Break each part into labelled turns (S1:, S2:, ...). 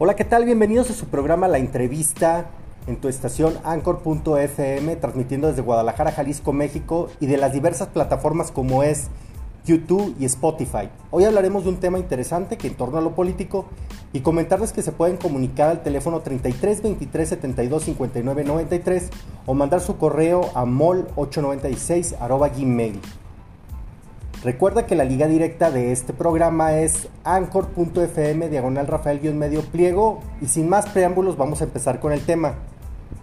S1: Hola, ¿qué tal? Bienvenidos a su programa La Entrevista en tu estación Anchor.fm, transmitiendo desde Guadalajara, Jalisco, México y de las diversas plataformas como es YouTube y Spotify. Hoy hablaremos de un tema interesante que en torno a lo político y comentarles que se pueden comunicar al teléfono 33 23 72 59 93 o mandar su correo a mol896 gmail. Recuerda que la liga directa de este programa es anchor.fm diagonal Rafael medio pliego y sin más preámbulos vamos a empezar con el tema.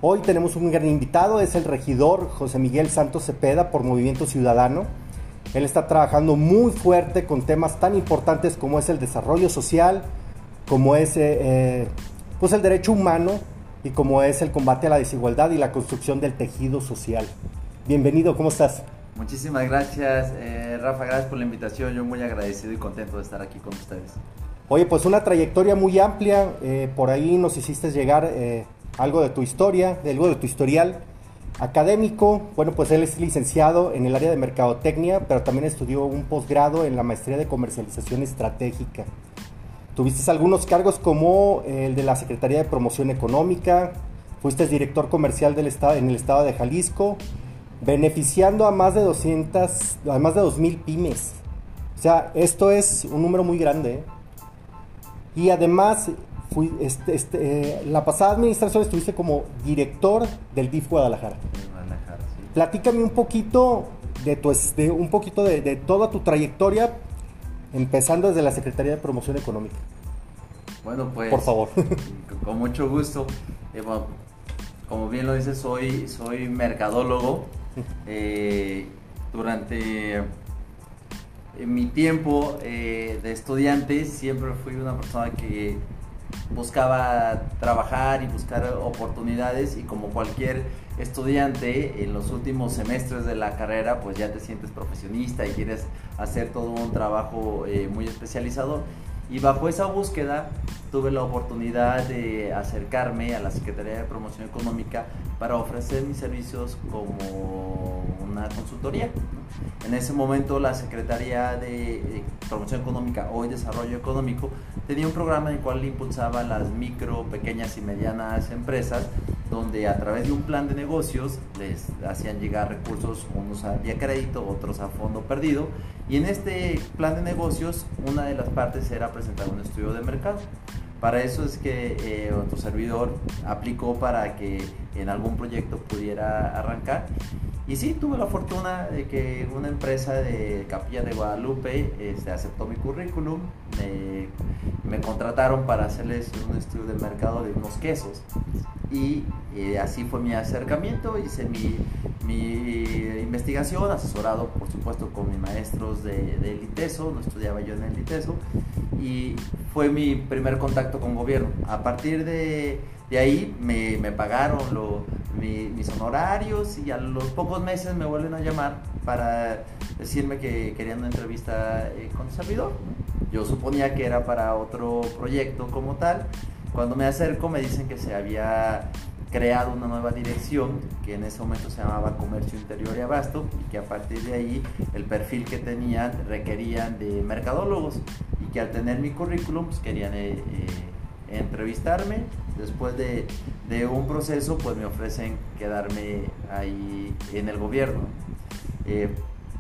S1: Hoy tenemos un gran invitado, es el regidor José Miguel Santos Cepeda por Movimiento Ciudadano. Él está trabajando muy fuerte con temas tan importantes como es el desarrollo social, como es eh, eh, pues el derecho humano y como es el combate a la desigualdad y la construcción del tejido social. Bienvenido, ¿cómo estás?
S2: Muchísimas gracias, eh, Rafa, gracias por la invitación. Yo muy agradecido y contento de estar aquí con ustedes.
S1: Oye, pues una trayectoria muy amplia. Eh, por ahí nos hiciste llegar eh, algo de tu historia, algo de tu historial académico. Bueno, pues él es licenciado en el área de mercadotecnia, pero también estudió un posgrado en la maestría de comercialización estratégica. Tuviste algunos cargos como el de la Secretaría de Promoción Económica, fuiste director comercial del estado, en el estado de Jalisco beneficiando a más de 200, a más de 2000 pymes. O sea, esto es un número muy grande. ¿eh? Y además, fui, este, este, eh, la pasada administración estuviste como director del DIF Guadalajara. Guadalajara sí. Platícame un poquito de, tu, de un poquito de, de, toda tu trayectoria, empezando desde la Secretaría de Promoción Económica.
S2: Bueno, pues.
S1: Por favor.
S2: Con mucho gusto. Eh, bueno, como bien lo dices, soy, soy mercadólogo. Eh, durante mi tiempo eh, de estudiante siempre fui una persona que buscaba trabajar y buscar oportunidades y como cualquier estudiante en los últimos semestres de la carrera pues ya te sientes profesionista y quieres hacer todo un trabajo eh, muy especializado y bajo esa búsqueda tuve la oportunidad de acercarme a la Secretaría de Promoción Económica para ofrecer mis servicios como una consultoría. En ese momento la Secretaría de Promoción Económica, hoy Desarrollo Económico, tenía un programa en el cual impulsaba las micro, pequeñas y medianas empresas, donde a través de un plan de negocios les hacían llegar recursos, unos a vía crédito, otros a fondo perdido, y en este plan de negocios una de las partes era presentar un estudio de mercado. Para eso es que eh, servidor aplicó para que en algún proyecto pudiera arrancar. Y sí, tuve la fortuna de que una empresa de Capilla de Guadalupe este, aceptó mi currículum, me, contrataron para hacerles un estudio de mercado de unos quesos. Y eh, así fue mi acercamiento, hice mi, investigación, asesorado por supuesto con mis maestros de, de ITESO, no estudiaba yo en el ITESO, y fue mi primer contacto con gobierno. A partir de, de ahí me, me pagaron lo, mis honorarios y a los pocos meses me vuelven a llamar para decirme que querían una entrevista eh, con el servidor. Yo suponía que era para otro proyecto como tal. Cuando me acerco me dicen que se había creado una nueva dirección que en ese momento se llamaba Comercio Interior y Abasto y que a partir de ahí el perfil que tenían requerían de mercadólogos y que al tener mi currículum pues, querían eh, eh, entrevistarme. Después de, de, un proceso pues me ofrecen quedarme ahí en el gobierno. Eh,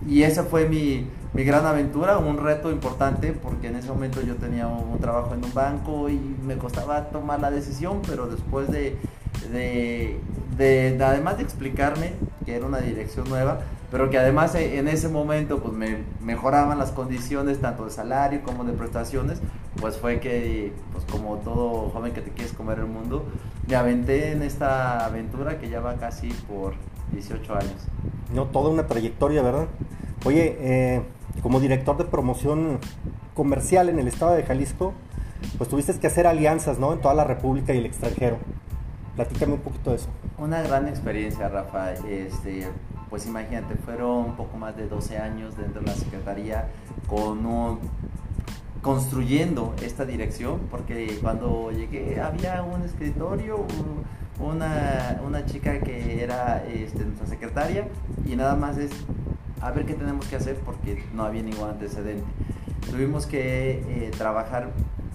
S2: y esa fue mi, mi, gran aventura, un reto importante porque en ese momento yo tenía un trabajo en un banco y me costaba tomar la decisión, pero después de de, de, además de explicarme que era una dirección nueva, pero que además e, en ese momento pues me mejoraban las condiciones tanto de salario como de prestaciones, pues fue que, pues como todo joven que te quieres comer el mundo, me aventé en esta aventura que ya va casi por 18 años.
S1: No, toda una trayectoria, ¿verdad? Oye, eh, como director de promoción comercial en el estado de Jalisco, pues tuviste que hacer alianzas, ¿no? En toda la República y el extranjero. Platícame un poquito de eso.
S2: Una gran experiencia, Rafa. Este, pues imagínate, fueron un poco más de 12 años dentro de la Secretaría con un, construyendo esta dirección, porque cuando llegué había un escritorio, una, una chica que era este, nuestra secretaria y nada más es a ver qué tenemos que hacer porque no había ningún antecedente. Tuvimos que eh, trabajar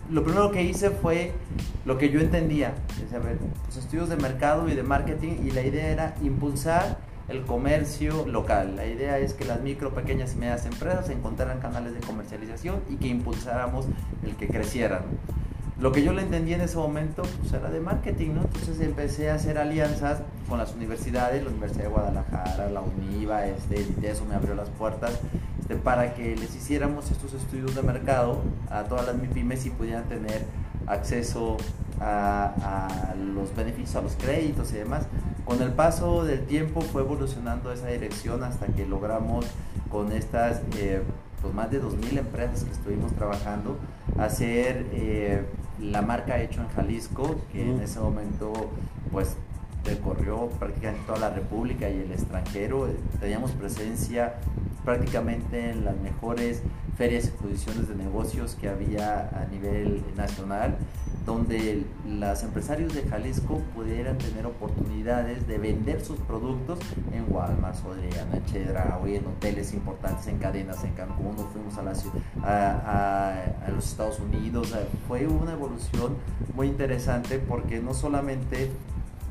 S2: lo primero que hice fue lo que yo entendía, es, a ver, pues estudios de mercado y de marketing y la idea era impulsar el comercio local. La idea es que las micro, pequeñas y medianas empresas encontraran canales de comercialización y que impulsáramos el que crecieran. Lo que yo le entendí en ese momento pues, era de marketing, ¿no? Entonces empecé a hacer alianzas con las universidades, la Universidad de Guadalajara, la UNIVA, este, eso me abrió las puertas este, para que les hiciéramos estos estudios de mercado a todas las MIPIMES y pudieran tener acceso a, los beneficios, a los créditos y demás. Con el paso del tiempo fue evolucionando esa dirección hasta que logramos con estas eh, pues más de 2.000 empresas que estuvimos trabajando hacer eh, la marca hecho en Jalisco, que en ese momento pues recorrió prácticamente toda la República y el extranjero. Teníamos presencia prácticamente en las mejores ferias y exposiciones de negocios que había a nivel nacional, donde los empresarios de Jalisco pudieran tener oportunidades de vender sus productos en Walmart, Soriana, Chedraui, en hoteles importantes, en cadenas en Cancún, nos fuimos a, a los Estados Unidos. Fue una evolución muy interesante porque no solamente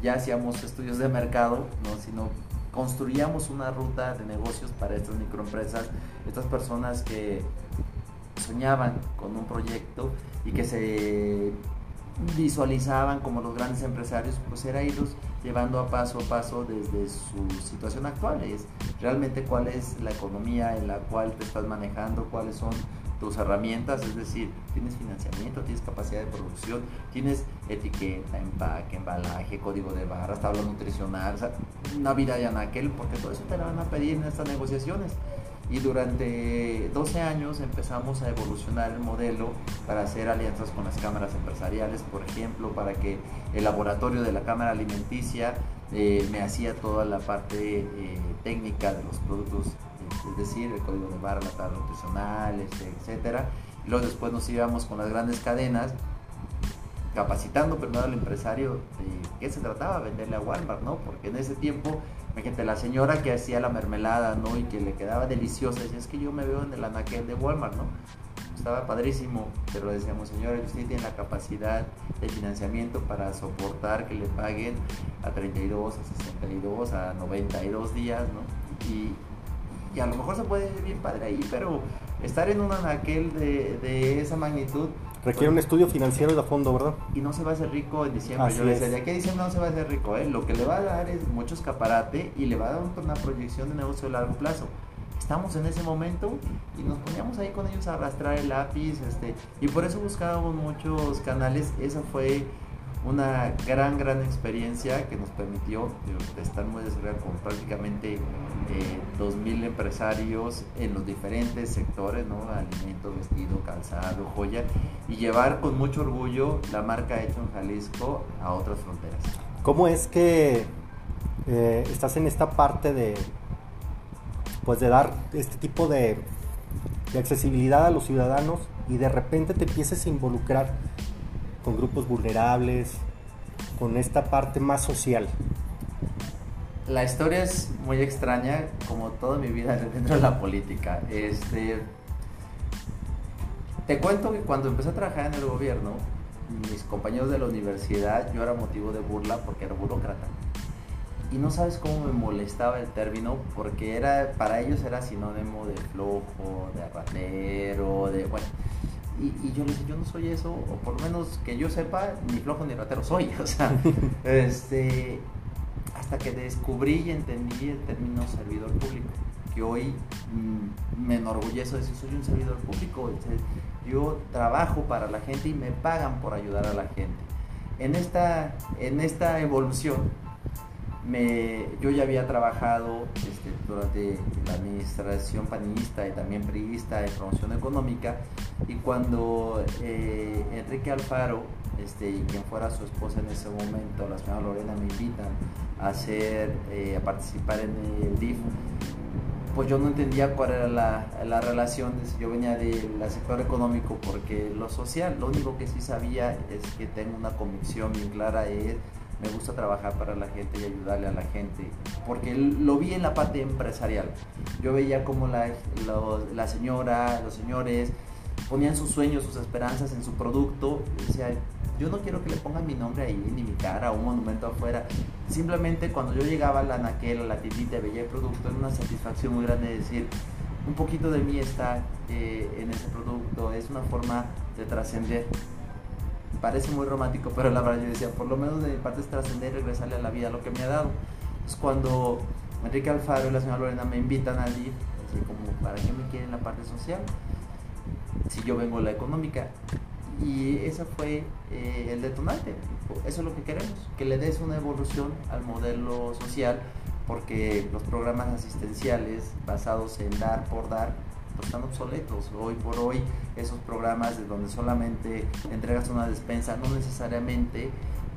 S2: ya hacíamos estudios de mercado, ¿no? sino construíamos una ruta de negocios para estas microempresas, estas personas que soñaban con un proyecto y que se visualizaban como los grandes empresarios, pues era irlos llevando a paso a paso desde su situación actual, es realmente cuál es la economía en la cual te estás manejando, cuáles son tus herramientas, es decir, tienes financiamiento, tienes capacidad de producción, tienes etiqueta, empaque, embalaje, código de barras, tabla nutricional, una vida de anaquel, porque todo eso te lo van a pedir en estas negociaciones. Y durante 12 años empezamos a evolucionar el modelo para hacer alianzas con las cámaras empresariales, por ejemplo, para que el laboratorio de la Cámara Alimenticia eh, me hacía toda la parte eh, técnica de los productos es decir, el código de barra, la tabla nutricional, este. Y luego después nos íbamos con las grandes cadenas capacitando primero al empresario de qué se trataba, venderle a Walmart, ¿no? Porque en ese tiempo, imagínate, la señora que hacía la mermelada, ¿no? Y que le quedaba deliciosa, decía, es que yo me veo en el anaquel de Walmart, ¿no? Estaba padrísimo, pero decíamos, señora, usted tiene la capacidad de financiamiento para soportar que le paguen a 32, a 62, a 92 días, ¿no? Y, y a lo mejor se puede ir bien padre ahí, pero estar en un anaquel de, de esa magnitud.
S1: Requiere un estudio financiero de fondo, ¿verdad?
S2: Y no se va a hacer rico en diciembre. Yo le decía, de aquí a diciembre no se va a hacer rico. ¿eh? Lo que le va a dar es mucho escaparate y le va a dar una proyección de negocio a largo plazo. Estamos en ese momento y nos poníamos ahí con ellos a arrastrar el lápiz. Este, y por eso buscábamos muchos canales. Esa fue una gran, gran experiencia que nos permitió estar muy desarrollados con prácticamente eh, 2.000 empresarios en los diferentes sectores, ¿no? alimentos, vestido, calzado, joya, y llevar con mucho orgullo la marca hecha en Jalisco a otras fronteras.
S1: ¿Cómo es que eh, estás en esta parte de, pues de dar este tipo de, de accesibilidad a los ciudadanos y de repente te empieces a involucrar con grupos vulnerables, con esta parte más social?
S2: La historia es muy extraña, como toda mi vida dentro de la política. Este, te cuento que cuando empecé a trabajar en el gobierno, mis compañeros de la universidad, yo era motivo de burla porque era burócrata. Y no sabes cómo me molestaba el término, porque era, para ellos era sinónimo de flojo, de ratero, de... Bueno, y, yo le dije, yo no soy eso, o por lo menos que yo sepa, ni flojo ni ratero soy. O sea, este, hasta que descubrí y entendí el término servidor público, que hoy mm, me enorgullece decir, soy un servidor público. Yo trabajo para la gente y me pagan por ayudar a la gente. En esta, en esta evolución, yo ya había trabajado este, durante la administración panista y también priista de promoción económica y cuando eh, Enrique Alfaro este, y quien fuera su esposa en ese momento, la señora Lorena, me invitan a, hacer, eh, a participar en el DIF, pues yo no entendía cuál era la, la relación, yo venía del sector económico porque lo social, lo único que sí sabía es que tengo una convicción bien clara, es me gusta trabajar para la gente y ayudarle a la gente, porque lo vi en la parte empresarial. Yo veía como la, la señora, los señores ponían sus sueños, sus esperanzas en su producto. Decía, yo no quiero que le pongan mi nombre ahí, ni mi cara, un monumento afuera. Simplemente cuando yo llegaba a la naquel, a la tiendita, veía el producto, era una satisfacción muy grande de decir, un poquito de mí está eh, en ese producto, es una forma de trascender. Parece muy romántico, pero la verdad yo decía, por lo menos de mi parte es trascender y regresarle a la vida lo que me ha dado. Es cuando Enrique Alfaro y la señora Lorena me invitan a ir, así como, ¿para qué me quieren la parte social? Si yo vengo la económica. Y ese fue eh, el detonante. Eso es lo que queremos, que le des una evolución al modelo social porque los programas asistenciales basados en dar por dar pues, están obsoletos. Hoy por hoy esos programas de donde solamente entregas una despensa no necesariamente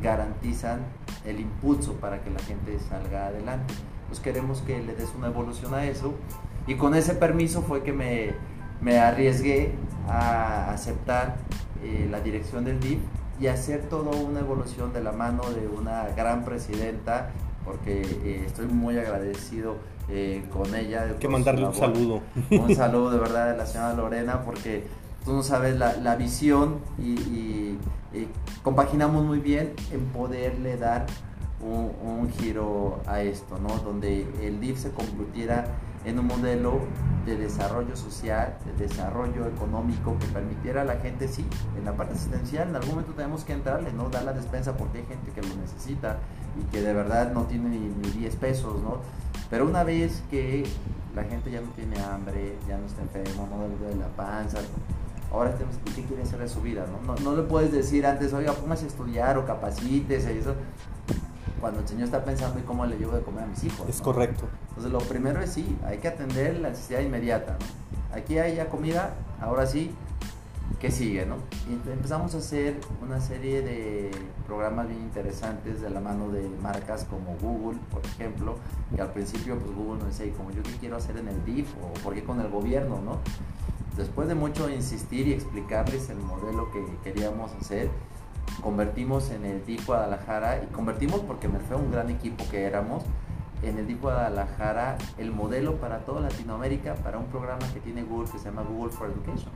S2: garantizan el impulso para que la gente salga adelante. Pues queremos que le des una evolución a eso y con ese permiso fue que me, me arriesgué a aceptar eh, la dirección del DIF y hacer toda una evolución de la mano de una gran presidenta porque eh, estoy muy agradecido eh, con ella.
S1: que mandarle un saludo.
S2: Un saludo de verdad de la señora Lorena, porque tú no sabes la, la visión y, compaginamos muy bien en poderle dar un, un, giro a esto, ¿no? Donde el DIF se convirtiera en un modelo de desarrollo social, de desarrollo económico que permitiera a la gente, sí, en la parte asistencial, en algún momento tenemos que entrarle, ¿no? Dar la despensa porque hay gente que lo necesita y que de verdad no tiene ni, 10 pesos, ¿no? Pero una vez que la gente ya no tiene hambre, ya no está enfermo, no le duele la panza, ahora tenemos, ¿qué quiere hacer de su vida? No? No, le puedes decir antes, oiga, póngase a estudiar o capacites, y eso cuando el Señor está pensando en cómo le llevo de comer a mis hijos.
S1: Es correcto.
S2: Entonces lo primero es sí, hay que atender la necesidad inmediata. Aquí hay ya comida, ahora sí, ¿qué sigue? ¿no? Y empezamos a hacer una serie de programas bien interesantes de la mano de marcas como Google, por ejemplo, que al principio pues Google nos decía, como yo qué quiero hacer en el DIF o por qué con el gobierno, ¿no? Después de mucho insistir y explicarles el modelo que queríamos hacer, convertimos en el DIF Guadalajara y convertimos porque me fue un gran equipo que éramos en el DIF Guadalajara el modelo para toda Latinoamérica para un programa que tiene Google que se llama Google for Education.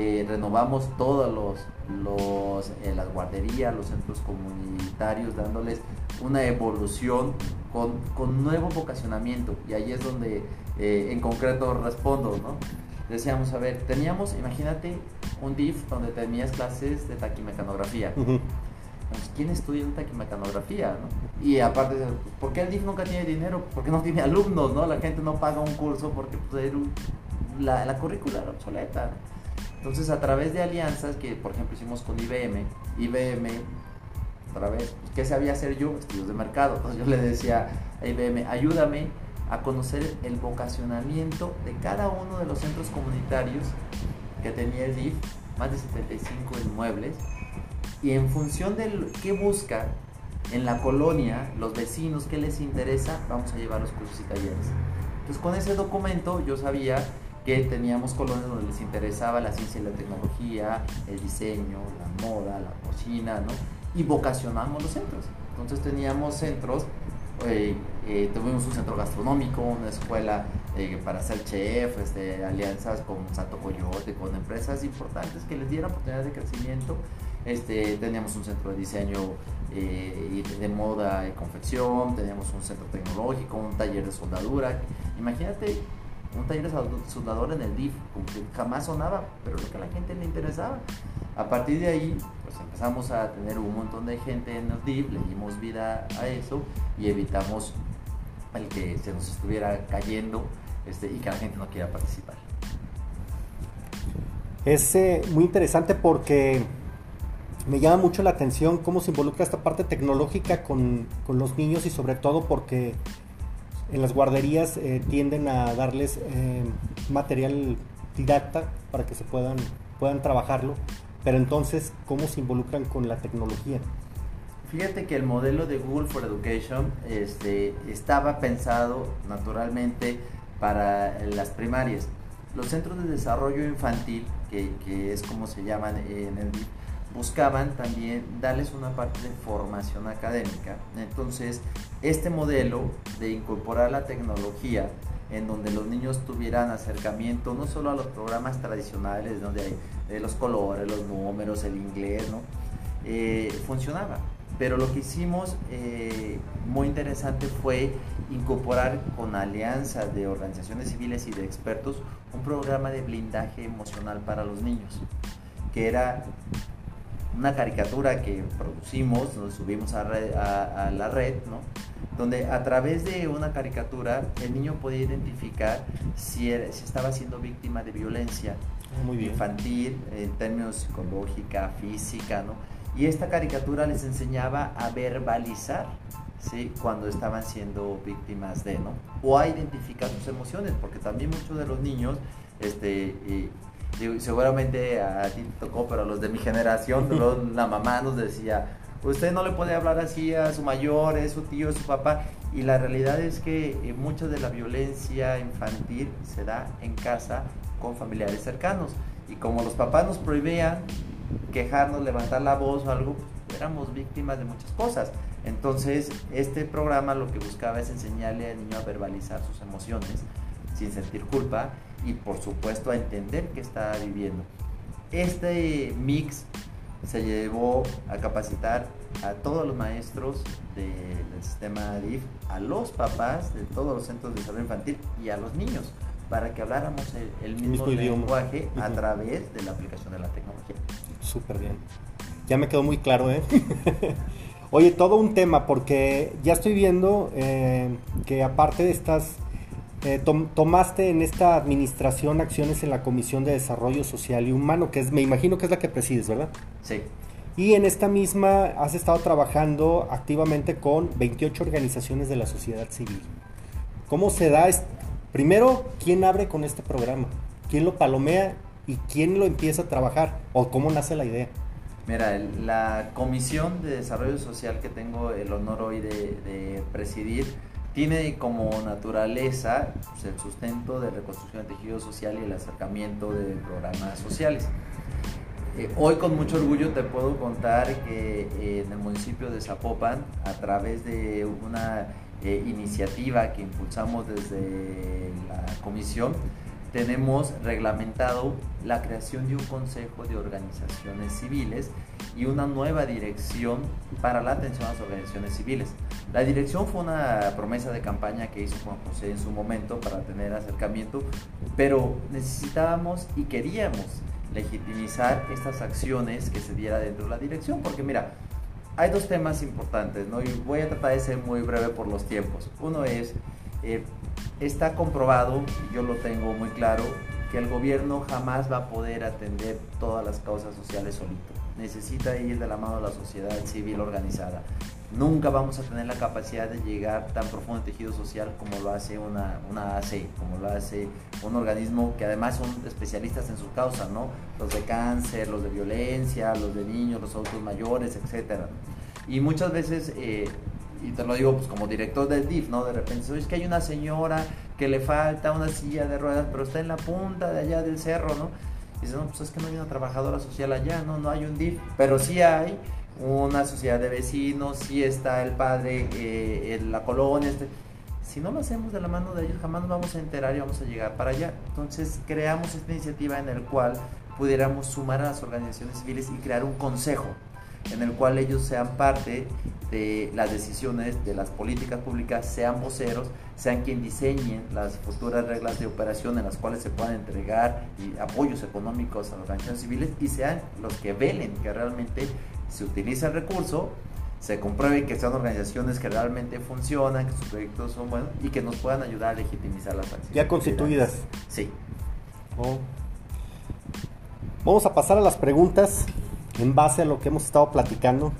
S2: Eh, renovamos todos los, los eh, las guarderías, los centros comunitarios, dándoles una evolución con, con nuevo vocacionamiento. Y ahí es donde eh, en concreto respondo, ¿no? decíamos, a ver, teníamos, imagínate, un DIF donde tenías clases de taquimecanografía. ¿Quién estudia en taquimecanografía? ¿no? Y aparte, ¿por qué el DIF nunca tiene dinero? Porque no tiene alumnos, ¿no? La gente no paga un curso porque pues, la, la currícula era obsoleta. Entonces, a través de alianzas que, por ejemplo, hicimos con IBM, IBM, otra vez, pues, ¿qué sabía hacer yo? Estudios de mercado. Entonces, yo le decía a IBM, ayúdame a conocer el vocacionamiento de cada uno de los centros comunitarios que tenía el DIF, más de 75 inmuebles, y en función de qué busca en la colonia, los vecinos, qué les interesa, vamos a llevar los cursos y talleres. Entonces con ese documento yo sabía que teníamos colonias donde les interesaba la ciencia y la tecnología, el diseño, la moda, la cocina, ¿no? Y vocacionamos los centros. Entonces teníamos centros eh, eh, tuvimos un centro gastronómico, una escuela eh, para ser chef, este, alianzas con Santo Coyote, con empresas importantes que les dieran oportunidades de crecimiento. Este, teníamos un centro de diseño de moda y confección, teníamos un centro tecnológico, un taller de soldadura. Imagínate un taller soldadura en el DIF, como que jamás sonaba, pero lo que a la gente le interesaba. A partir de ahí, pues empezamos a tener un montón de gente en el DIF, le dimos vida a eso y evitamos el que se nos estuviera cayendo este, y que la gente no quiera participar.
S1: Es eh, muy interesante porque me llama mucho la atención cómo se involucra esta parte tecnológica con, con los niños y sobre todo porque en las guarderías eh, tienden a darles eh, material didacta para que se puedan, puedan trabajarlo pero entonces, ¿cómo se involucran con la tecnología?
S2: Fíjate que el modelo de Google for Education este, estaba pensado naturalmente para las primarias. Los centros de desarrollo infantil, que, es como se llaman en el buscaban también darles una parte de formación académica. Entonces, este modelo de incorporar la tecnología en donde los niños tuvieran acercamiento no solo a los programas tradicionales, donde hay los colores, los números, el inglés, ¿no? Eh, funcionaba. Pero lo que hicimos eh, muy interesante fue incorporar con alianza de organizaciones civiles y de expertos un programa de blindaje emocional para los niños, que era una caricatura que producimos, nos subimos a, la red, ¿no? donde a través de una caricatura el niño podía identificar si, si estaba siendo víctima de violencia infantil, en términos psicológica, física, ¿no? Y esta caricatura les enseñaba a verbalizar, ¿sí? Cuando estaban siendo víctimas de, ¿no? O a identificar sus emociones, porque también muchos de los niños, este, seguramente a ti te tocó, pero a los de mi generación, la mamá nos decía, usted no le puede hablar así a su mayor, es su tío, es su papá. Y la realidad es que eh, mucha de la violencia infantil se da en casa con familiares cercanos. Y como los papás nos prohibían quejarnos, levantar la voz o algo, pues, éramos víctimas de muchas cosas. Entonces, este programa lo que buscaba es enseñarle al niño a verbalizar sus emociones sin sentir culpa y por supuesto a entender qué está viviendo. Este mix se llevó a capacitar a todos los maestros del sistema DIF, a los papás de todos los centros de desarrollo infantil y a los niños para que habláramos el, mismo, lenguaje a través de la aplicación de la tecnología.
S1: Súper bien. Ya me quedó muy claro, ¿eh? Oye, todo un tema, porque ya estoy viendo eh, que aparte de estas, eh, tomaste en esta administración acciones en la Comisión de Desarrollo Social y Humano, que es, me imagino que es la que presides, ¿verdad?
S2: Sí.
S1: Y en esta misma has estado trabajando activamente con 28 organizaciones de la sociedad civil. ¿Cómo se da Primero, ¿quién abre con este programa? ¿Quién lo palomea y quién lo empieza a trabajar? ¿O cómo nace la idea?
S2: Mira, la Comisión de Desarrollo Social que tengo el honor hoy de, presidir tiene como naturaleza pues, el sustento de reconstrucción de tejido social y el acercamiento de programas sociales. Eh, hoy con mucho orgullo te puedo contar que eh, en el municipio de Zapopan, a través de una eh, iniciativa que impulsamos desde la comisión, tenemos reglamentado la creación de un consejo de organizaciones civiles y una nueva dirección para la atención a las organizaciones civiles. La dirección fue una promesa de campaña que hizo Juan José en su momento para tener acercamiento, pero necesitábamos y queríamos legitimizar estas acciones que se diera dentro de la dirección, porque mira, hay dos temas importantes, ¿no? Y voy a tratar de ser muy breve por los tiempos. Uno es, eh, está comprobado, y yo lo tengo muy claro, que el gobierno jamás va a poder atender todas las causas sociales solito. Necesita ir de la mano de la sociedad civil organizada. Nunca vamos a tener la capacidad de llegar tan profundo en tejido social como lo hace una, una AC, como lo hace un organismo que además son especialistas en su causa, ¿no? Los de cáncer, los de violencia, los de niños, los adultos mayores, etc. Y muchas veces, eh, y te lo digo pues, como director del DIF, ¿no? De repente, es que hay una señora que le falta una silla de ruedas, pero está en la punta de allá del cerro, ¿no? Y dice, no, pues es que no hay una trabajadora social allá, no, no hay un DIF, pero sí hay una sociedad de vecinos, si está el padre eh, la colonia. Este. Si no lo hacemos de la mano de ellos, jamás nos vamos a enterar y vamos a llegar para allá. Entonces creamos esta iniciativa en el cual pudiéramos sumar a las organizaciones civiles y crear un consejo en el cual ellos sean parte de las decisiones de las políticas públicas, sean voceros, sean quien diseñen las futuras reglas de operación en las cuales se puedan entregar apoyos económicos a las organizaciones civiles y sean los que velen que realmente se utiliza el recurso, se compruebe que sean organizaciones que realmente funcionan, que sus proyectos son buenos y que nos puedan ayudar a legitimizar las acciones.
S1: Ya constituidas.
S2: Sí.
S1: Oh. Vamos a pasar a las preguntas en base a lo que hemos estado platicando.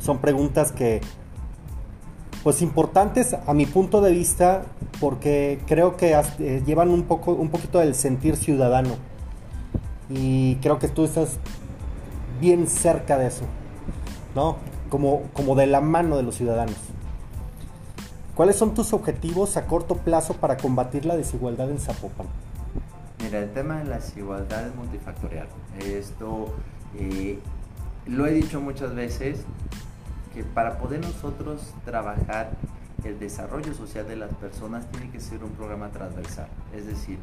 S1: Son preguntas que, pues importantes a mi punto de vista, porque creo que eh, llevan un, poco, un poquito del sentir ciudadano. Y creo que tú estás bien cerca de eso, ¿no? Como, como de la mano de los ciudadanos. ¿Cuáles son tus objetivos a corto plazo para combatir la desigualdad en Zapopan?
S2: Mira, el tema de la desigualdad es multifactorial. Esto lo he dicho muchas veces, que para poder nosotros trabajar el desarrollo social de las personas tiene que ser un programa transversal, es decir,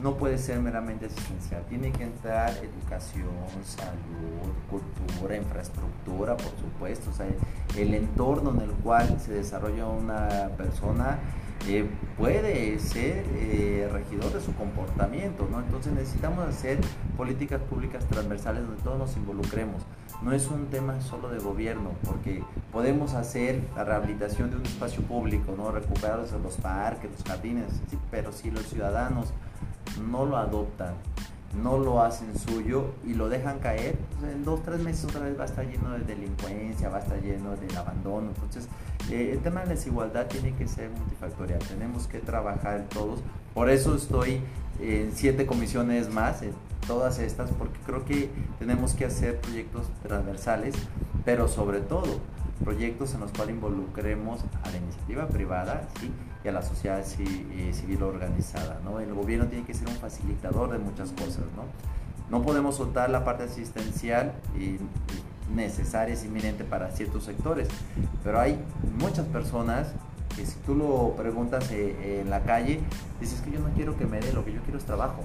S2: no puede ser meramente asistencial, tiene que entrar educación, salud, cultura, infraestructura, por supuesto, o sea, el entorno en el cual se desarrolla una persona puede ser eh, regidor de su comportamiento, ¿no? Entonces necesitamos hacer políticas públicas transversales donde todos nos involucremos. No es un tema solo de gobierno, porque podemos hacer la rehabilitación de un espacio público, ¿no? Recuperar los parques, los jardines, pero si los ciudadanos no lo adoptan, no lo hacen suyo y lo dejan caer, pues, en dos, tres meses otra vez va a estar lleno de delincuencia, va a estar lleno del abandono. Entonces, eh, el tema de la desigualdad tiene que ser multifactorial, tenemos que trabajar todos. Por eso estoy en siete comisiones más, en todas estas, porque creo que tenemos que hacer proyectos transversales, pero sobre todo proyectos en los cuales involucremos a la iniciativa privada y a la sociedad eh, civil organizada. ¿no? El gobierno tiene que ser un facilitador de muchas cosas. No, no podemos soltar la parte asistencial y, necesaria, es inminente para ciertos sectores, pero hay muchas personas que si tú lo preguntas eh, en la calle, dices que yo no quiero que me dé, lo que yo quiero es trabajo.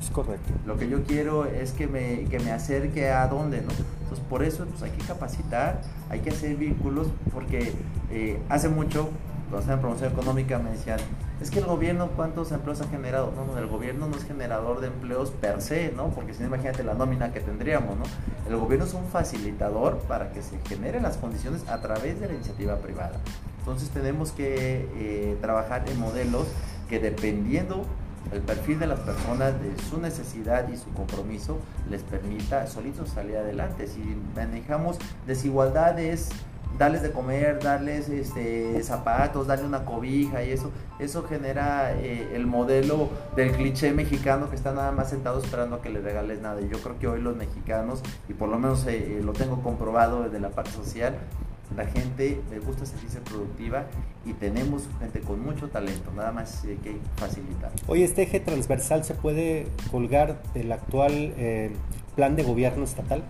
S1: Es correcto.
S2: Lo que yo quiero es que me, que me acerque a dónde, ¿no? Entonces, por eso pues, hay que capacitar, hay que hacer vínculos, porque eh, hace mucho, cuando estaba en promoción económica, me decían, es que el gobierno, ¿cuántos empleos ha generado? No, no, el gobierno no es generador de empleos per se, ¿no? Porque si no, imagínate la nómina que tendríamos, ¿no? El gobierno es un facilitador para que se generen las condiciones a través de la iniciativa privada. Entonces, tenemos que eh, trabajar en modelos que dependiendo el perfil de las personas, de su necesidad y su compromiso, les permita solitos salir adelante. Si manejamos desigualdades, darles de comer, darles este, zapatos, darle una cobija y eso, eso genera eh, el modelo del cliché mexicano que está nada más sentado esperando a que le regales nada. Y yo creo que hoy los mexicanos, y por lo menos eh, lo tengo comprobado desde la parte social, la gente le gusta sentirse productiva y tenemos gente con mucho talento, nada más que facilitar.
S1: Hoy este eje transversal se puede colgar del actual eh, plan de gobierno estatal.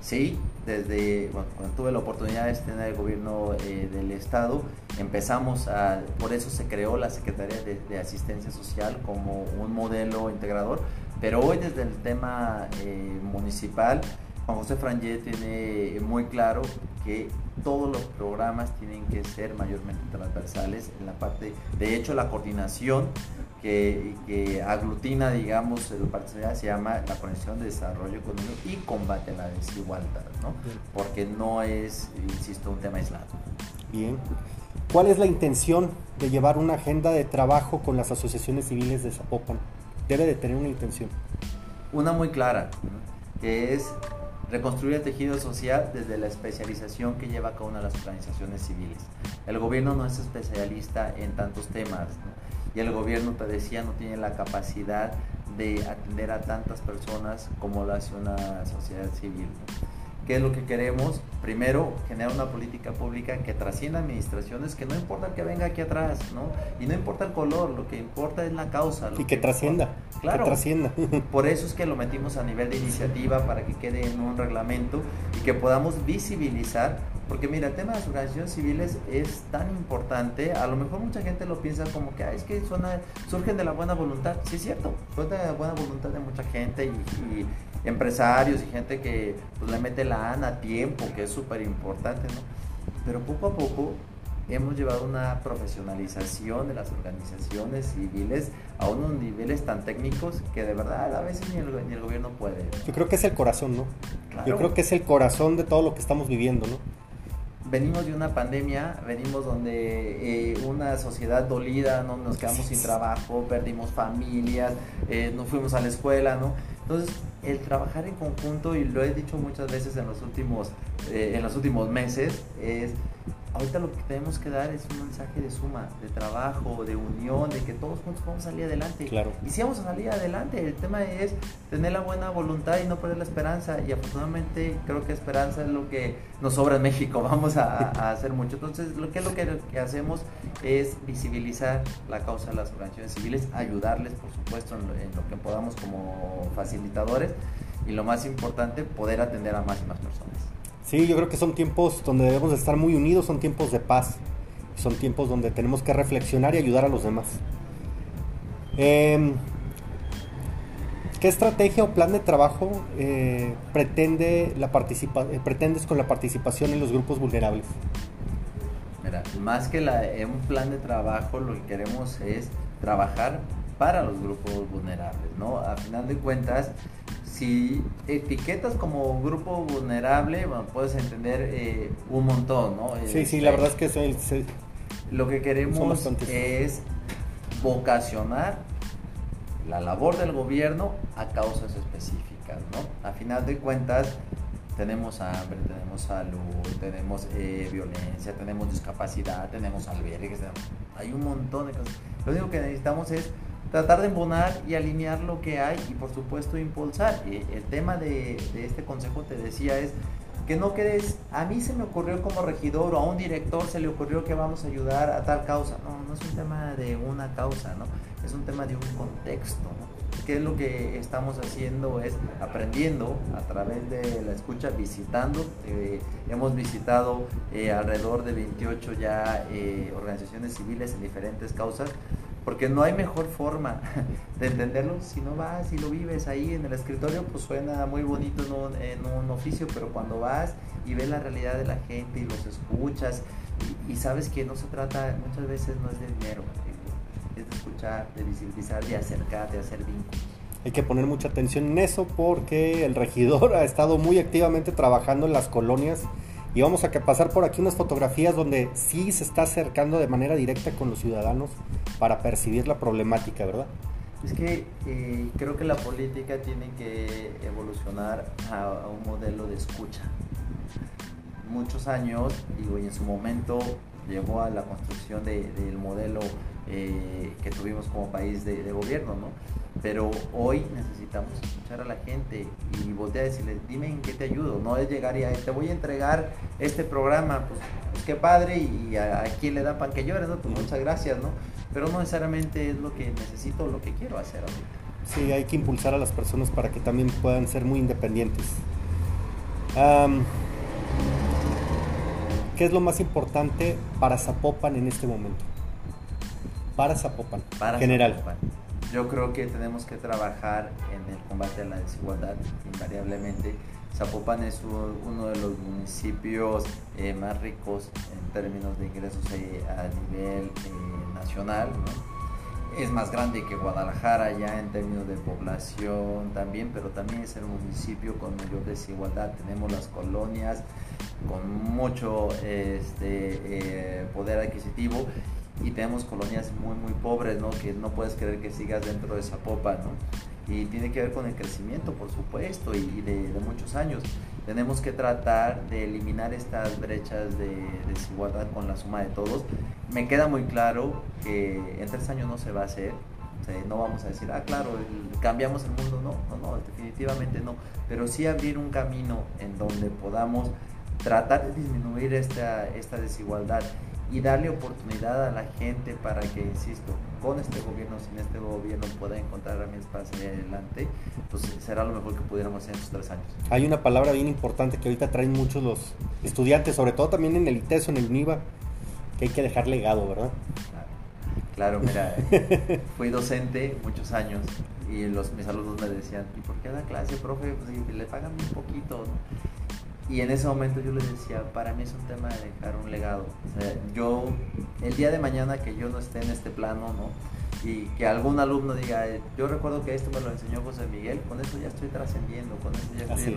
S2: Sí, desde cuando tuve la oportunidad de en el gobierno eh, del estado, empezamos a, por eso se creó la Secretaría de, Asistencia Social como un modelo integrador, pero hoy desde el tema eh, municipal, Juan José Frangé tiene muy claro que todos los programas tienen que ser mayormente transversales en la parte, de hecho la coordinación que, aglutina, digamos, el parte se llama la conexión de desarrollo económico y combate a la desigualdad, ¿no? Porque no es, insisto, un tema aislado.
S1: Bien. ¿Cuál es la intención de llevar una agenda de trabajo con las asociaciones civiles de Zapopan? Debe de tener una intención.
S2: Una muy clara, que es reconstruir el tejido social desde la especialización que lleva cada una de las organizaciones civiles. El gobierno no es especialista en tantos temas y el gobierno, te decía, no tiene la capacidad de atender a tantas personas como lo hace una sociedad civil. ¿Qué es lo que queremos? Primero, generar una política pública que trascienda administraciones, que no importa que venga aquí atrás, ¿no? Y no importa el color, lo que importa es la causa.
S1: y que, trascienda.
S2: Claro.
S1: Que trascienda.
S2: Por eso es que lo metimos a nivel de iniciativa para que quede en un reglamento y que podamos visibilizar porque mira, el tema de las organizaciones civiles es tan importante, a lo mejor mucha gente lo piensa como que es que surgen de la buena voluntad. Sí es cierto, surgen de la buena voluntad de mucha gente y, empresarios y gente que pues, le mete la ANA a tiempo, que es súper importante, ¿no? Pero poco a poco hemos llevado una profesionalización de las organizaciones civiles a unos niveles tan técnicos que de verdad a veces ni el, ni el gobierno puede.
S1: Yo creo que es el corazón, ¿no? Yo creo que es el corazón de todo lo que estamos viviendo, ¿no?
S2: Venimos de una pandemia, venimos donde eh, una sociedad dolida, ¿no? nos quedamos sin trabajo, perdimos familias, eh, no fuimos a la escuela, ¿no? Entonces, el trabajar en conjunto, y lo he dicho muchas veces en los últimos, eh, en los últimos meses, es ahorita lo que tenemos que dar es un mensaje de suma, de trabajo, de unión, de que todos juntos vamos a salir adelante.
S1: Claro.
S2: Y si vamos a salir adelante, el tema es tener la buena voluntad y no perder la esperanza. Y afortunadamente creo que esperanza es lo que nos sobra en México, vamos a, hacer mucho. Entonces, lo que es lo que, hacemos es visibilizar la causa de las organizaciones civiles, ayudarles, por supuesto, en lo que podamos como facilitadores. Y lo más importante, poder atender a más y más personas.
S1: Sí, yo creo que son tiempos donde debemos de estar muy unidos, son tiempos de paz. Son tiempos donde tenemos que reflexionar y ayudar a los demás. Em, ¿Qué estrategia o plan de trabajo eh, pretende la participa eh, pretendes con la participación en los grupos vulnerables?
S2: Mira, más que la, un plan de trabajo, lo que queremos es trabajar para los grupos vulnerables, ¿no? A final de cuentas, si etiquetas como grupo vulnerable, puedes entender eh, un montón, ¿no?
S1: Sí, sí, la verdad es que soy,
S2: lo que queremos es vocacionar la labor del gobierno a causas específicas, ¿no? A final de cuentas, tenemos hambre, tenemos salud, tenemos eh, violencia, tenemos discapacidad, tenemos albergues, hay un montón de cosas. Lo único que necesitamos es tratar de embonar y alinear lo que hay y por supuesto impulsar. el tema de, este consejo te decía es que no quedes, a mí se me ocurrió como regidor o a un director se le ocurrió que vamos a ayudar a tal causa. No, no es un tema de una causa, ¿no? Es un tema de un contexto, ¿no? ¿Qué es lo que estamos haciendo? Es aprendiendo a través de la escucha, visitando. Eh, hemos visitado eh, alrededor de 28 ya eh, organizaciones civiles en diferentes causas porque no hay mejor forma de entenderlo si no vas y lo vives ahí en el escritorio, pues suena muy bonito en un, oficio, pero cuando vas y ves la realidad de la gente y los escuchas y, sabes que no se trata, muchas veces no es de dinero, es de escuchar, de visibilizar, de acercar, de hacer vínculos.
S1: Hay que poner mucha atención en eso porque el regidor ha estado muy activamente trabajando en las colonias y vamos a pasar por aquí unas fotografías donde sí se está acercando de manera directa con los ciudadanos para percibir la problemática, ¿verdad?
S2: Es que eh, creo que la política tiene que evolucionar a, un modelo de escucha. Muchos años, digo, y en su momento llegó a la construcción del modelo eh, que tuvimos como país de, de gobierno, ¿no? Pero hoy necesitamos escuchar a la gente y voltear a decirle, dime en qué te ayudo. No es llegar y te voy a entregar este programa, pues, pues qué padre y a, quién le da pan que llore, ¿no? Pues muchas gracias, ¿no? Pero no necesariamente es lo que necesito o lo que quiero hacer
S1: Sí, hay que impulsar a las personas para que también puedan ser muy independientes. ¿Qué es lo más importante para Zapopan en este momento? Para Zapopan, para general. Zapopan
S2: yo creo que tenemos que trabajar en el combate a la desigualdad invariablemente. Zapopan es uno de los municipios eh, más ricos en términos de ingresos eh, a nivel eh, nacional. Es más grande que Guadalajara ya en términos de población también, pero también es el municipio con mayor desigualdad. Tenemos las colonias con mucho este, poder adquisitivo y tenemos colonias muy muy pobres, ¿no? Que no puedes creer que sigas dentro de esa popa, ¿no? Y tiene que ver con el crecimiento, por supuesto, y de, muchos años. Tenemos que tratar de eliminar estas brechas de, desigualdad con la suma de todos. Me queda muy claro que en tres años no se va a hacer, no vamos a decir, ah, claro, cambiamos el mundo, no, no, no, definitivamente no, pero sí abrir un camino en donde podamos tratar de disminuir esta, esta desigualdad y darle oportunidad a la gente para que, insisto, con este gobierno, sin este gobierno pueda encontrar herramientas para salir adelante, pues será lo mejor que pudiéramos hacer en estos tres años.
S1: Hay una palabra bien importante que ahorita traen muchos los estudiantes, sobre todo también en el ITESO, en el UNIVA, que hay que dejar legado, ¿verdad?
S2: Claro, mira, fui docente muchos años y los, mis alumnos me decían, ¿y por qué da clase, profe? Pues le pagan un poquito, ¿no? Y en ese momento yo les decía, para mí es un tema de dejar un legado. O sea, yo, el día de mañana que yo no esté en este plano, ¿no? Y que algún alumno diga, yo recuerdo que esto me lo enseñó José Miguel, con eso ya estoy trascendiendo, con eso ya estoy...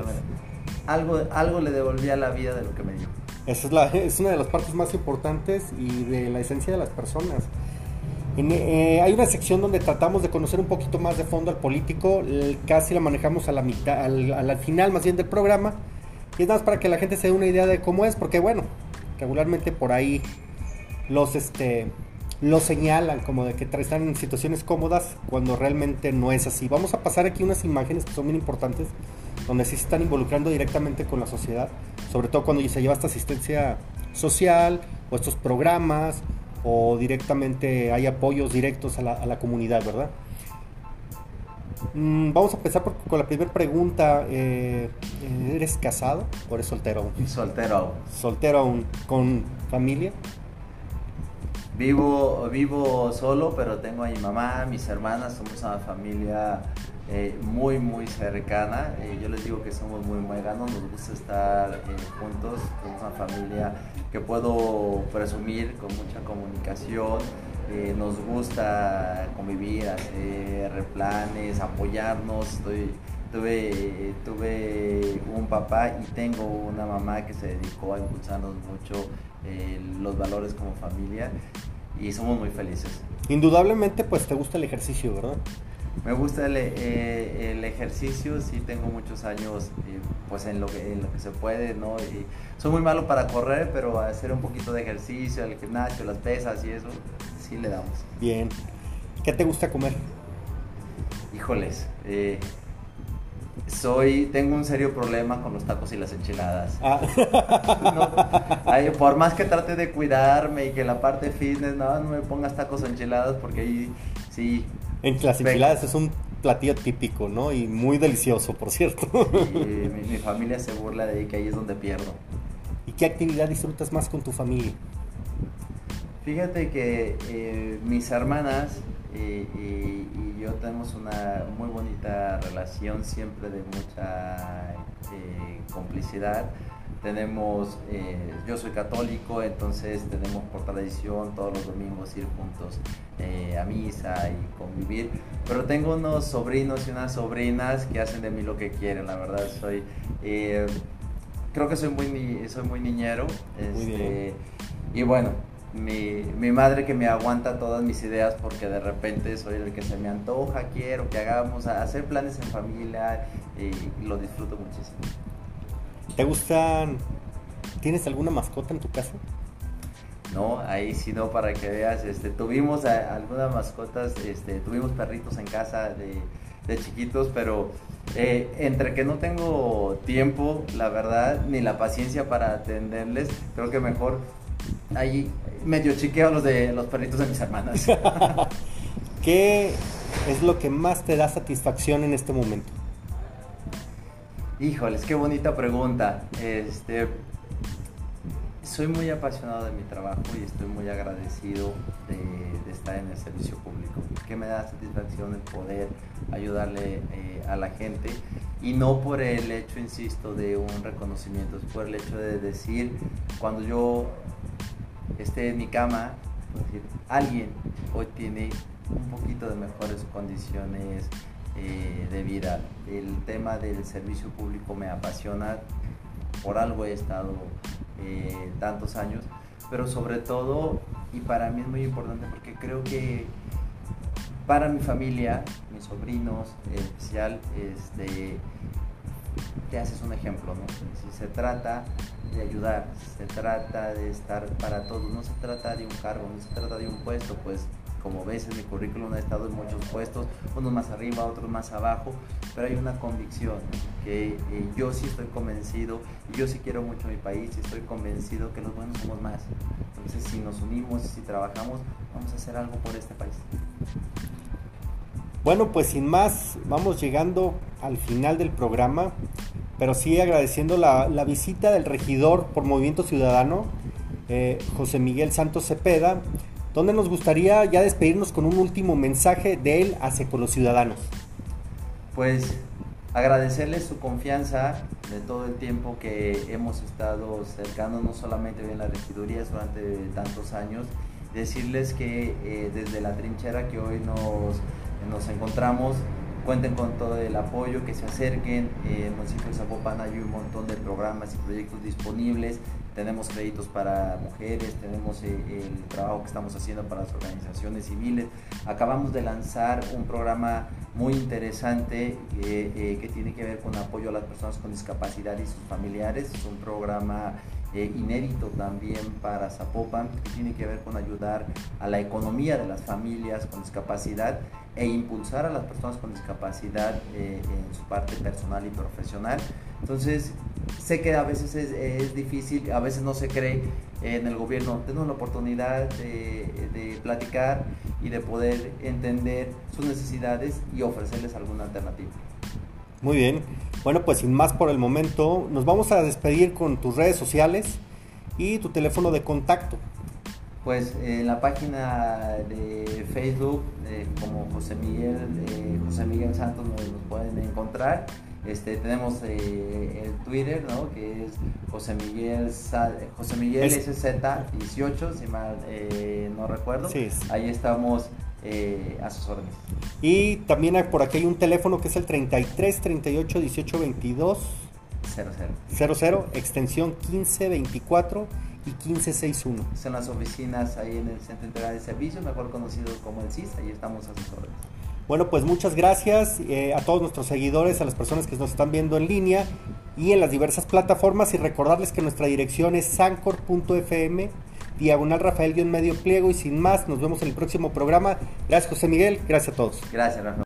S2: Algo, algo le devolví a la vida de lo que me dio.
S1: Esa es, la, es una de las partes más importantes y de la esencia de las personas. Eh, hay una sección donde tratamos de conocer un poquito más de fondo al político, casi la manejamos a la mitad, al, al final más bien del programa y es más para que la gente se dé una idea de cómo es, porque bueno, regularmente por ahí los este los señalan como de que están en situaciones cómodas cuando realmente no es así. Vamos a pasar aquí unas imágenes que son bien importantes, donde sí se están involucrando directamente con la sociedad, sobre todo cuando se lleva esta asistencia social o estos programas o directamente hay apoyos directos a la, a la comunidad, ¿verdad? Mm, vamos a empezar con la primera pregunta. Eh, ¿Eres casado o eres soltero
S2: Soltero
S1: ¿Soltero aún? ¿Con familia?
S2: Vivo, vivo solo, pero tengo a mi mamá, mis hermanas, somos una familia eh, muy, muy cercana. Eh, yo les digo que somos muy mueganos, nos gusta estar eh, juntos, somos una familia que puedo presumir con mucha comunicación. Nos gusta convivir, hacer planes, apoyarnos. Estoy, tuve, tuve un papá y tengo una mamá que se dedicó a impulsarnos mucho los valores como familia y somos muy felices.
S1: Indudablemente, pues te gusta el ejercicio, ¿verdad?
S2: Me gusta eh, el, ejercicio, sí tengo muchos años eh, pues en lo, que, en lo que se puede, ¿no? Y soy muy malo para correr, pero hacer un poquito de ejercicio, el gimnasio, las pesas y eso, sí le damos.
S1: Bien. ¿Qué te gusta comer?
S2: Híjoles, eh, soy, tengo un serio problema con los tacos y las enchiladas. Ah. por más que trate de cuidarme y que la parte fitness, no, no me pongas tacos o enchiladas porque ahí sí
S1: en las enchiladas es un platillo típico, ¿no? Y muy delicioso, por cierto.
S2: Y mi, familia se burla de ahí, que ahí es donde pierdo.
S1: ¿Y qué actividad disfrutas más con tu familia?
S2: Fíjate que eh, mis hermanas eh, y, yo tenemos una muy bonita relación, siempre de mucha eh, complicidad tenemos, eh, yo soy católico, entonces tenemos por tradición todos los domingos ir juntos eh, a misa y convivir. Pero tengo unos sobrinos y unas sobrinas que hacen de mí lo que quieren, la verdad. Soy, eh, creo que soy muy, soy muy niñero. Este, y bueno, mi, mi, madre que me aguanta todas mis ideas porque de repente soy el que se me antoja, quiero que hagamos, hacer planes en familia y lo disfruto muchísimo.
S1: ¿Te gustan? ¿Tienes alguna mascota en tu casa?
S2: No, ahí sí no, para que veas, este, tuvimos algunas mascotas, este, tuvimos perritos en casa de, chiquitos, pero eh, entre que no tengo tiempo, la verdad, ni la paciencia para atenderles, creo que mejor ahí medio chiqueo los de los perritos de mis hermanas.
S1: ¿Qué es lo que más te da satisfacción en este momento?
S2: Híjoles, qué bonita pregunta. Este, soy muy apasionado de mi trabajo y estoy muy agradecido de, estar en el servicio público, que me da satisfacción el poder ayudarle eh, a la gente y no por el hecho, insisto, de un reconocimiento, es por el hecho de decir, cuando yo esté en mi cama, decir, alguien hoy tiene un poquito de mejores condiciones eh, de vida. El tema del servicio público me apasiona, por algo he estado eh, tantos años, pero sobre todo, y para mí es muy importante porque creo que para mi familia, mis sobrinos, en especial, te haces un ejemplo, ¿no? Si se trata de ayudar, se trata de estar para todos, no se trata de un cargo, no se trata de un puesto, pues como ves en mi currículum he estado en muchos puestos, unos más arriba, otros más abajo, pero hay una convicción que eh, yo sí estoy convencido, yo sí quiero mucho mi país y estoy convencido que los buenos somos más. Entonces si nos unimos si trabajamos, vamos a hacer algo por este país.
S1: Bueno, pues sin más, vamos llegando al final del programa, pero sí agradeciendo la, visita del regidor por Movimiento Ciudadano, eh, José Miguel Santos Cepeda, donde nos gustaría ya despedirnos con un último mensaje de él hacia los ciudadanos.
S2: Pues agradecerle su confianza de todo el tiempo que hemos estado cercando, no solamente en las regidurías durante tantos años, decirles que eh, desde la trinchera que hoy nos, nos encontramos, cuenten con todo el apoyo, que se acerquen. en el municipio de Zapopan hay un montón de programas y proyectos disponibles. Tenemos créditos para mujeres, tenemos eh, el trabajo que estamos haciendo para las organizaciones civiles. Acabamos de lanzar un programa muy interesante eh, eh, que tiene que ver con apoyo a las personas con discapacidad y sus familiares. Es un programa inédito también para Zapopan que tiene que ver con ayudar a la economía de las familias con discapacidad e impulsar a las personas con discapacidad eh, en su parte personal y profesional. Entonces, sé que a veces es, difícil, a veces no se cree en el gobierno. Tenemos la oportunidad de, platicar y de poder entender sus necesidades y ofrecerles alguna alternativa.
S1: Muy bien. Bueno, pues sin más por el momento, nos vamos a despedir con tus redes sociales y tu teléfono de contacto.
S2: Pues en la página de Facebook, eh, como José Miguel, eh, José Miguel Santos, nos, pueden encontrar. Este, tenemos eh, el Twitter, ¿no? que es José Miguel, José Miguel SZ18, si mal no recuerdo. Ahí estamos a sus órdenes.
S1: Y también por aquí hay un teléfono que es el 33 38 18 22 00, 00 extensión 1524 y 1561.
S2: Son las oficinas ahí en el Centro Integral de Servicios, mejor conocido como el CIS, ahí estamos a sus órdenes.
S1: Bueno, pues muchas gracias eh, a todos nuestros seguidores, a las personas que nos están viendo en línea y en las diversas plataformas y recordarles que nuestra dirección es sancor.fm, diagonal Rafael medio pliego y sin más, nos vemos en el próximo programa. Gracias José Miguel, gracias a todos.
S2: Gracias Rafael.